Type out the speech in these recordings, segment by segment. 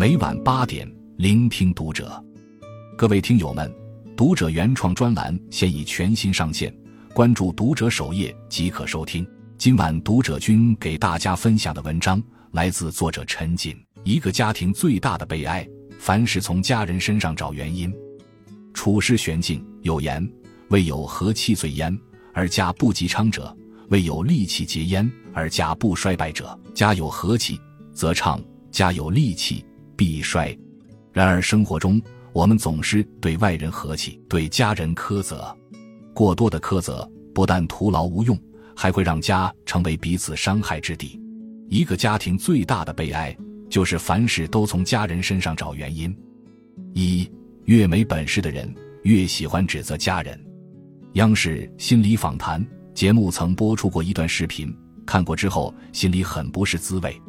每晚八点，聆听读者。各位听友们，读者原创专栏现已全新上线，关注读者首页即可收听。今晚读者君给大家分享的文章来自作者陈锦。一个家庭最大的悲哀，凡是从家人身上找原因。处事玄境有言：“未有和气最焉，而家不及昌者；未有利气结焉，而家不衰败者。家有和气，则昌；家有利气，必衰。”然而生活中，我们总是对外人和气，对家人苛责。过多的苛责不但徒劳无用，还会让家成为彼此伤害之地。一个家庭最大的悲哀，就是凡事都从家人身上找原因。一越没本事的人，越喜欢指责家人。央视心理访谈节目曾播出过一段视频，看过之后心里很不是滋味。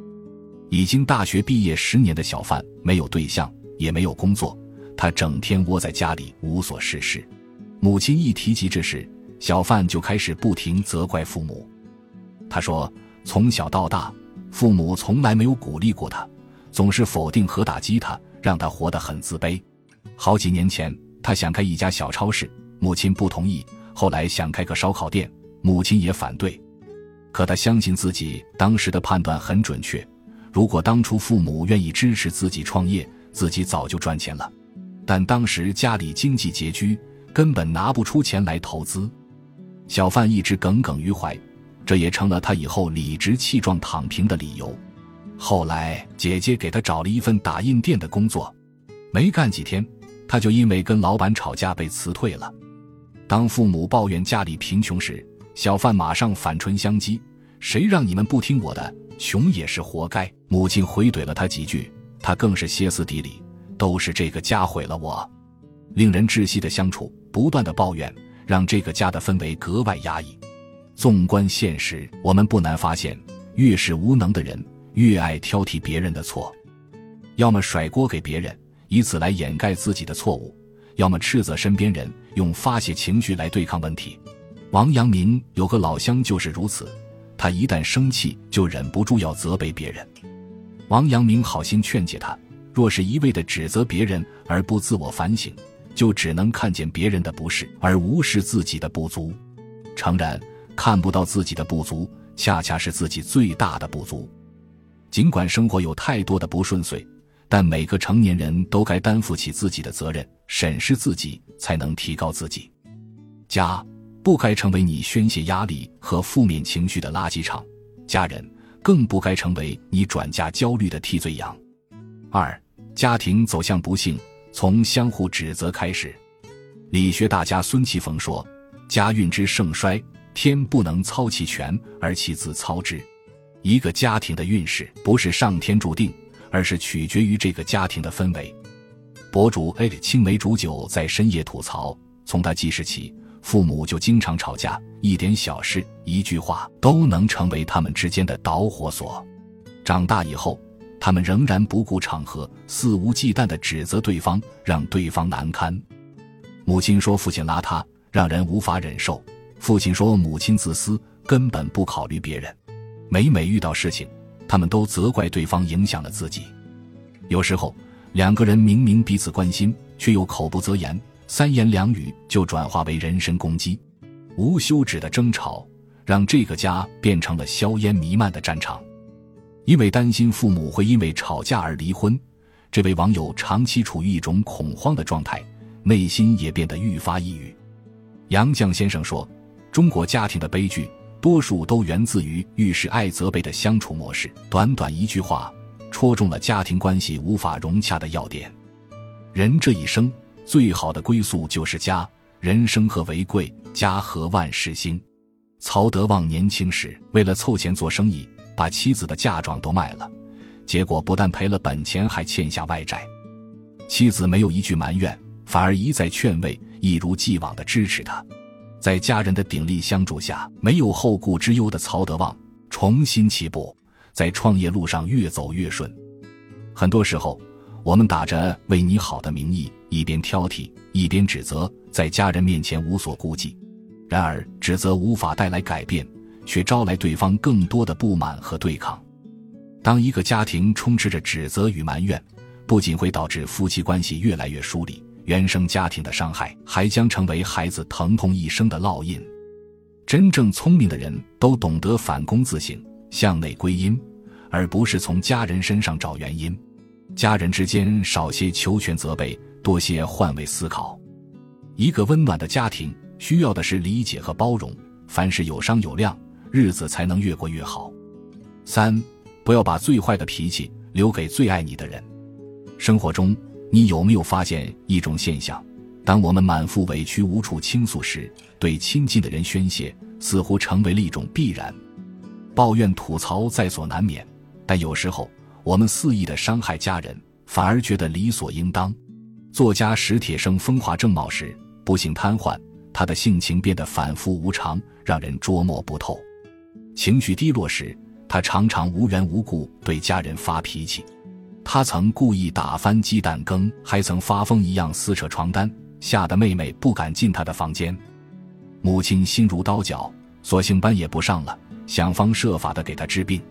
已经大学毕业十年的小范，没有对象，也没有工作，他整天窝在家里无所事事。母亲一提及这事，小范就开始不停责怪父母。他说：“从小到大，父母从来没有鼓励过他，总是否定和打击他，让他活得很自卑。”好几年前，他想开一家小超市，母亲不同意；后来想开个烧烤店，母亲也反对。可他相信自己当时的判断很准确，如果当初父母愿意支持自己创业，自己早就赚钱了。但当时家里经济拮据，根本拿不出钱来投资。小范一直耿耿于怀，这也成了他以后理直气壮躺平的理由。后来，姐姐给他找了一份打印店的工作，没干几天。他就因为跟老板吵架被辞退了。当父母抱怨家里贫穷时，小范马上反唇相讥：“谁让你们不听我的？穷也是活该。”母亲回怼了他几句，他更是歇斯底里：“都是这个家毁了我。”令人窒息的相处，不断的抱怨，让这个家的氛围格外压抑。纵观现实，我们不难发现，越是无能的人，越爱挑剔别人的错，要么甩锅给别人。以此来掩盖自己的错误，要么斥责身边人，用发泄情绪来对抗问题。王阳明有个老乡就是如此，他一旦生气就忍不住要责备别人。王阳明好心劝解他，若是一味的指责别人而不自我反省，就只能看见别人的不是而无视自己的不足。诚然，看不到自己的不足，恰恰是自己最大的不足。尽管生活有太多的不顺遂。但每个成年人都该担负起自己的责任，审视自己，才能提高自己。家不该成为你宣泄压力和负面情绪的垃圾场，家人更不该成为你转嫁焦虑的替罪羊。二、家庭走向不幸，从相互指责开始。理学大家孙其逢说：“家运之盛衰，天不能操其权，而其自操之。”一个家庭的运势不是上天注定。而是取决于这个家庭的氛围。博主 A 青梅煮酒在深夜吐槽，从他记事起，父母就经常吵架，一点小事、一句话都能成为他们之间的导火索。长大以后，他们仍然不顾场合，肆无忌惮地指责对方，让对方难堪。母亲说父亲邋遢，让人无法忍受；父亲说母亲自私，根本不考虑别人。每每遇到事情，他们都责怪对方影响了自己，有时候两个人明明彼此关心，却又口不择言，三言两语就转化为人身攻击，无休止的争吵让这个家变成了硝烟弥漫的战场。因为担心父母会因为吵架而离婚，这位网友长期处于一种恐慌的状态，内心也变得愈发抑郁。杨绛先生说：“中国家庭的悲剧。”多数都源自于遇事爱责备的相处模式。短短一句话，戳中了家庭关系无法融洽的要点。人这一生最好的归宿就是家，人生何为贵？家和万事兴。曹德旺年轻时为了凑钱做生意，把妻子的嫁妆都卖了，结果不但赔了本钱，还欠下外债。妻子没有一句埋怨，反而一再劝慰，一如既往的支持他。在家人的鼎力相助下，没有后顾之忧的曹德旺重新起步，在创业路上越走越顺。很多时候，我们打着为你好的名义，一边挑剔，一边指责，在家人面前无所顾忌。然而，指责无法带来改变，却招来对方更多的不满和对抗。当一个家庭充斥着指责与埋怨，不仅会导致夫妻关系越来越疏离，原生家庭的伤害还将成为孩子疼痛一生的烙印。真正聪明的人都懂得反躬自省，向内归因，而不是从家人身上找原因。家人之间少些求全责备，多些换位思考。一个温暖的家庭需要的是理解和包容，凡事有商有量，日子才能越过越好。三，不要把最坏的脾气留给最爱你的人。生活中，你有没有发现一种现象？当我们满腹委屈无处倾诉时，对亲近的人宣泄似乎成为了一种必然。抱怨吐槽在所难免，但有时候我们肆意的伤害家人，反而觉得理所应当。作家史铁生风华正茂时不幸瘫痪，他的性情变得反复无常，让人捉摸不透。情绪低落时，他常常无缘无故对家人发脾气。他曾故意打翻鸡蛋羹，还曾发疯一样撕扯床单，吓得妹妹不敢进他的房间。母亲心如刀绞，索性班也不上了，想方设法的给他治病。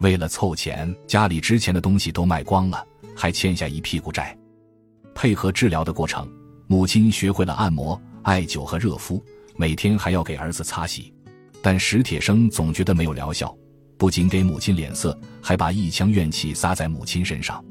为了凑钱，家里值钱的东西都卖光了，还欠下一屁股债。配合治疗的过程，母亲学会了按摩、艾灸和热敷，每天还要给儿子擦洗。但史铁生总觉得没有疗效。不仅给母亲脸色，还把一腔怨气撒在母亲身上。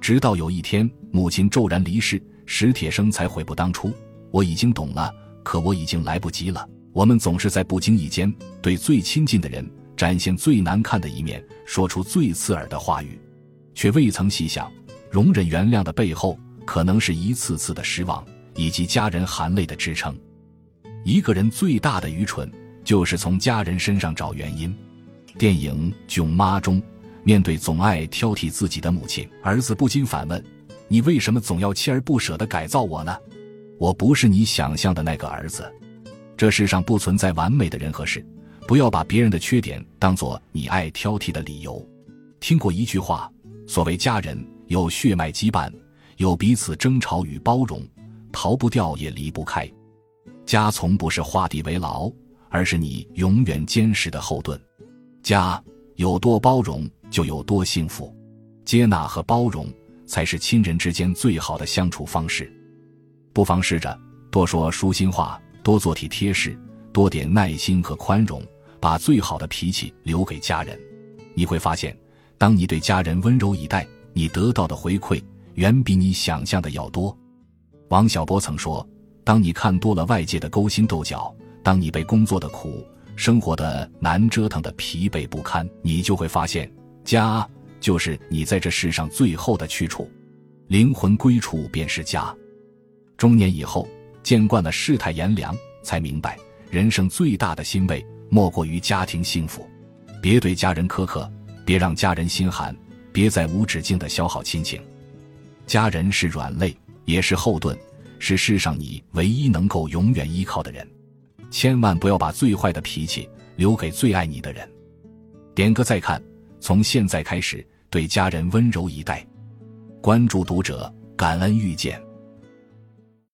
直到有一天，母亲骤然离世，史铁生才悔不当初。我已经懂了，可我已经来不及了。我们总是在不经意间对最亲近的人展现最难看的一面，说出最刺耳的话语，却未曾细想，容忍原谅的背后，可能是一次次的失望，以及家人含泪的支撑。一个人最大的愚蠢，就是从家人身上找原因。电影《囧妈》中，面对总爱挑剔自己的母亲，儿子不禁反问：“你为什么总要锲而不舍地改造我呢？我不是你想象的那个儿子。这世上不存在完美的人和事，不要把别人的缺点当做你爱挑剔的理由。”听过一句话：“所谓家人，有血脉羁绊，有彼此争吵与包容，逃不掉也离不开。家从不是画地为牢，而是你永远坚实的后盾。”家有多包容，就有多幸福。接纳和包容才是亲人之间最好的相处方式。不妨试着多说舒心话，多做体贴事，多点耐心和宽容，把最好的脾气留给家人。你会发现，当你对家人温柔以待，你得到的回馈远比你想象的要多。王小波曾说：“当你看多了外界的勾心斗角，当你被工作的苦。”生活的难折腾的疲惫不堪，你就会发现，家就是你在这世上最后的去处，灵魂归处便是家。中年以后，见惯了世态炎凉，才明白，人生最大的欣慰莫过于家庭幸福。别对家人苛刻，别让家人心寒，别再无止境的消耗亲情。家人是软肋，也是后盾，是世上你唯一能够永远依靠的人。千万不要把最坏的脾气留给最爱你的人。点个再看，从现在开始对家人温柔以待。关注读者，感恩遇见。